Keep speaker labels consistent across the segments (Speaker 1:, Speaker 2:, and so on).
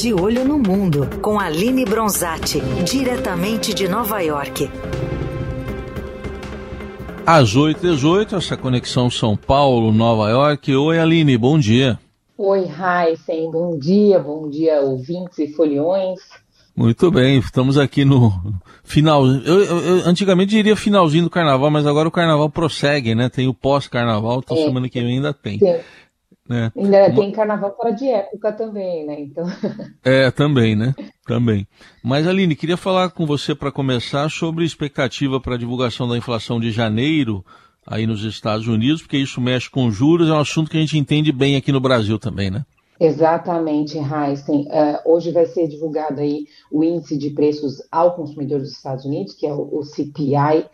Speaker 1: De Olho no Mundo, com Aline Bronzatti, diretamente de Nova York.
Speaker 2: Às 8h18, essa conexão São Paulo-Nova York. Oi, Aline, bom dia.
Speaker 3: Oi, Heisen, bom dia, bom dia, ouvintes e foliões.
Speaker 2: Muito bem, estamos aqui no final. Eu, eu, eu, antigamente diria finalzinho do carnaval, mas agora o carnaval prossegue, né? Tem o pós-carnaval, então é, semana que vem ainda tem. Sim.
Speaker 3: Né? Ainda tem carnaval fora de época também, né? Então...
Speaker 2: É, também, né? Também. Mas, Aline, queria falar com você para começar sobre expectativa para a divulgação da inflação de janeiro aí nos Estados Unidos, porque isso mexe com juros, é um assunto que a gente entende bem aqui no Brasil também, né?
Speaker 3: Exatamente, Heisen. Uh, hoje vai ser divulgado aí o índice de preços ao consumidor dos Estados Unidos, que é o, o CPI,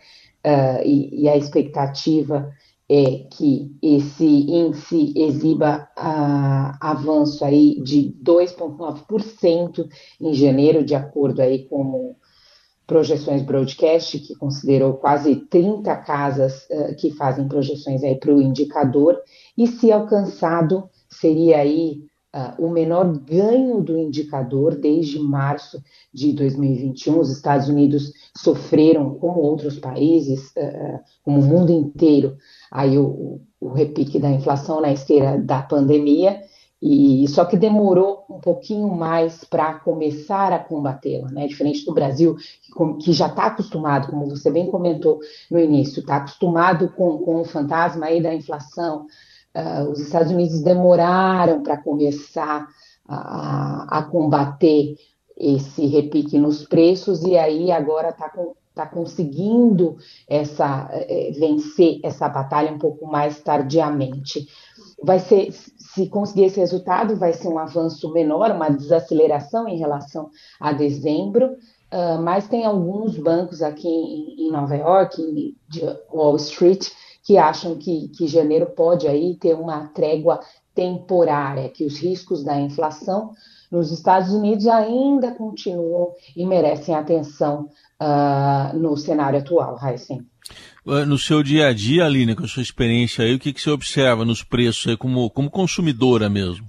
Speaker 3: uh, e, e, a expectativa é que esse índice exiba uh, avanço aí de 2,9% em janeiro, de acordo aí com projeções broadcast, que considerou quase 30 casas uh, que fazem projeções aí para o indicador, e se alcançado, seria aí uh, o menor ganho do indicador desde março de 2021. Os Estados Unidos sofreram, como outros países, uh, como o mundo inteiro, aí o, o repique da inflação na esteira da pandemia, e só que demorou um pouquinho mais para começar a combatê-la, né? Diferente do Brasil, que, que já está acostumado, como você bem comentou no início, está acostumado com, com o fantasma aí da inflação. Uh, os Estados Unidos demoraram para começar a, a, combater esse repique nos preços e aí agora está está conseguindo essa, é, vencer essa batalha um pouco mais tardiamente. Vai ser, se conseguir esse resultado, vai ser um avanço menor, uma desaceleração em relação a dezembro, uh, mas tem alguns bancos aqui em, em Nova York, de Wall Street, que acham que, que janeiro pode aí ter uma trégua temporária, que os riscos da inflação nos Estados Unidos ainda continuam e merecem atenção uh, no cenário atual, Heisen.
Speaker 2: Ah, no seu dia a dia, Aline, com a sua experiência aí, o que, que você observa nos preços aí como, como consumidora mesmo?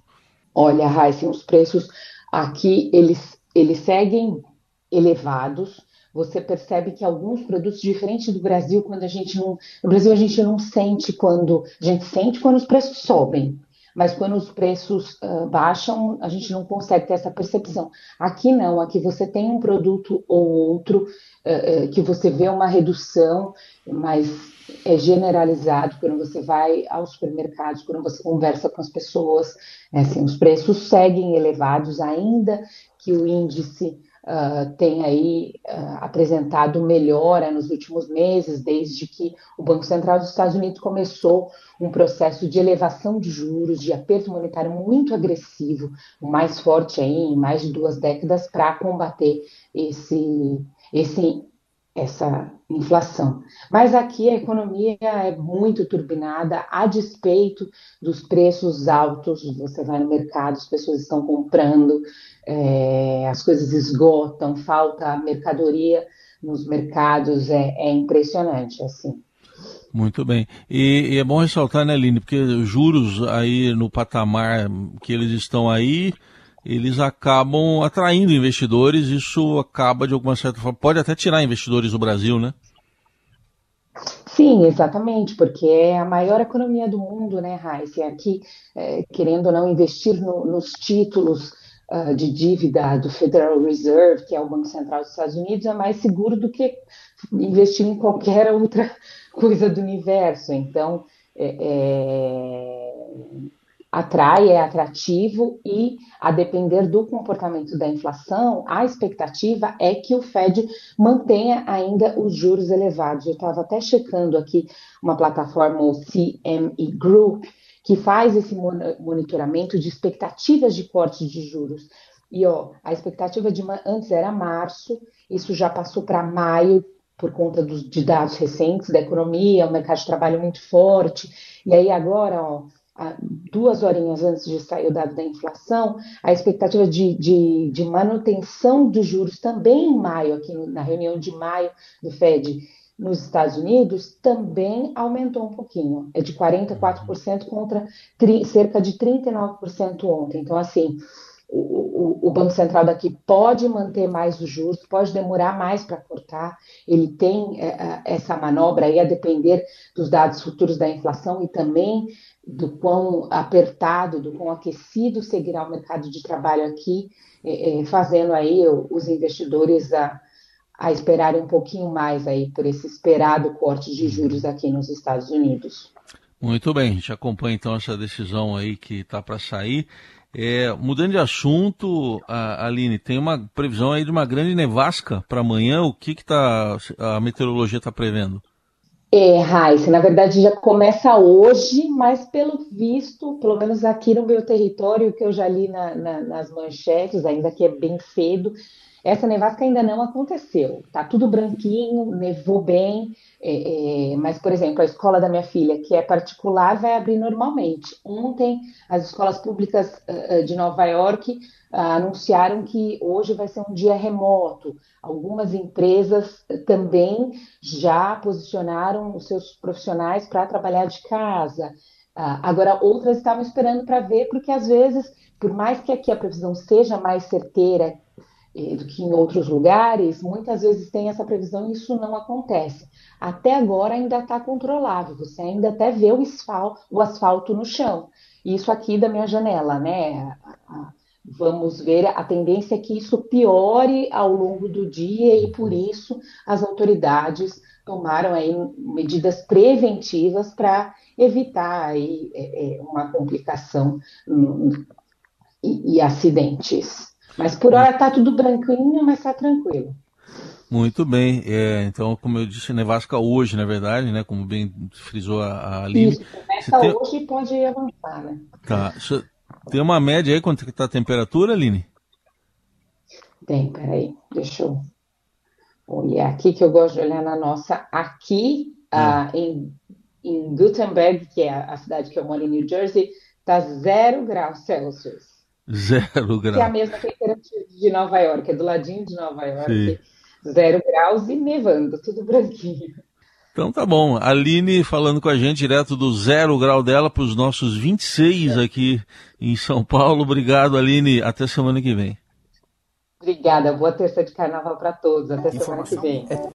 Speaker 3: Olha, Heisen, os preços aqui, eles, eles seguem elevados, você percebe que alguns produtos, diferente do Brasil, quando a gente não. No Brasil a gente não sente quando. A gente sente quando os preços sobem mas quando os preços uh, baixam, a gente não consegue ter essa percepção. Aqui não, aqui você tem um produto ou outro uh, que você vê uma redução, mas é generalizado quando você vai aos supermercados, quando você conversa com as pessoas, é assim, os preços seguem elevados, ainda que o índice uh, tem aí uh, apresentado melhora nos últimos meses, desde que o Banco Central dos Estados Unidos começou um processo de elevação de juros, de aperto monetário muito agressivo, o mais forte aí em mais de duas décadas, para combater esse, esse essa inflação. Mas aqui a economia é muito turbinada, a despeito dos preços altos. Você vai no mercado, as pessoas estão comprando, é, as coisas esgotam, falta mercadoria nos mercados, é, é impressionante assim.
Speaker 2: Muito bem. E, e, é bom ressaltar, né, Aline, porque juros aí no patamar que eles estão aí, eles acabam atraindo investidores, isso acaba de alguma certa forma, pode até tirar investidores do Brasil, né?
Speaker 3: Sim, exatamente, porque é a maior economia do mundo, né, Raíssa? Aqui, é, querendo ou não investir no, nos títulos uh, de dívida do Federal Reserve, que é o Banco Central dos Estados Unidos, é mais seguro do que investir em qualquer outra coisa do universo. Então, é, é atrai, é atrativo e, a depender do comportamento da inflação, a expectativa é que o Fed mantenha ainda os juros elevados. Eu estava até checando aqui uma plataforma, o CME Group, que faz esse monitoramento de expectativas de corte de juros. E ó, a expectativa de antes era março, isso já passou para maio por conta dos, de dados recentes da economia, o mercado de trabalho muito forte. E aí agora, ó, duas horinhas antes de sair o dado da inflação, a expectativa de, de, de manutenção dos juros também em maio, aqui na reunião de maio do Fed nos Estados Unidos, também aumentou um pouquinho. É de 44% contra cerca de 39% ontem. Então, assim, o, o, Banco Central daqui pode manter mais os juros, pode demorar mais para cortar, ele tem é, é, essa manobra aí a depender dos dados futuros da inflação e também do quão apertado, do quão aquecido seguirá o mercado de trabalho aqui, é, fazendo aí os investidores a, a esperarem um pouquinho mais aí por esse esperado corte de juros aqui nos Estados Unidos.
Speaker 2: Muito bem, a gente acompanha então essa decisão aí que está para sair. É, mudando de assunto, a, Aline, tem uma previsão aí de uma grande nevasca para amanhã. O que, que tá, a meteorologia está prevendo?
Speaker 3: É, Raíssa, na verdade já começa hoje, mas pelo visto, pelo menos aqui no meu território, que eu já li na, na, nas manchetes, ainda que é bem cedo, essa nevasca ainda não aconteceu. Tá tudo branquinho, nevou bem, é, é, mas, por exemplo, a escola da minha filha, que é particular, vai abrir normalmente. Ontem, as escolas públicas uh, de Nova York uh, anunciaram que hoje vai ser um dia remoto. Algumas empresas também já posicionaram os seus profissionais para trabalhar de casa. Uh, agora, outras estavam esperando para ver, porque às vezes, por mais que aqui a previsão seja mais certeira, do que em outros lugares, muitas vezes tem essa previsão e isso não acontece. Até agora ainda está controlável, você ainda até vê o asfalto, o asfalto no chão. Isso aqui da minha janela, né? Vamos ver, a tendência é que isso piore ao longo do dia e por isso as autoridades tomaram aí medidas preventivas para evitar aí é, é, uma complicação e acidentes. Mas por hora está tudo branquinho, mas está tranquilo.
Speaker 2: Muito bem. É, então, como eu disse, nevasca hoje, na verdade, né? Como bem frisou a, a Aline.
Speaker 3: Isso, começa tem... hoje e pode avançar, né?
Speaker 2: Tá. Tem uma média aí, quanto está a temperatura, Aline?
Speaker 3: Tem, peraí. Deixa eu olhar aqui, que eu gosto de olhar na nossa. Aqui, ah. em, em Gutenberg, que é a cidade que eu moro em New Jersey, está zero graus Celsius.
Speaker 2: Zero graus.
Speaker 3: Que é a mesma temperatura de Nova York, é do ladinho de Nova York. Sim. Zero graus e nevando, tudo branquinho.
Speaker 2: Então tá bom. Aline falando com a gente direto do zero grau dela para os nossos 26 é. aqui em São Paulo. Obrigado, Aline. Até semana que vem.
Speaker 3: Obrigada. Boa terça de carnaval para todos. Até Informação semana que vem. É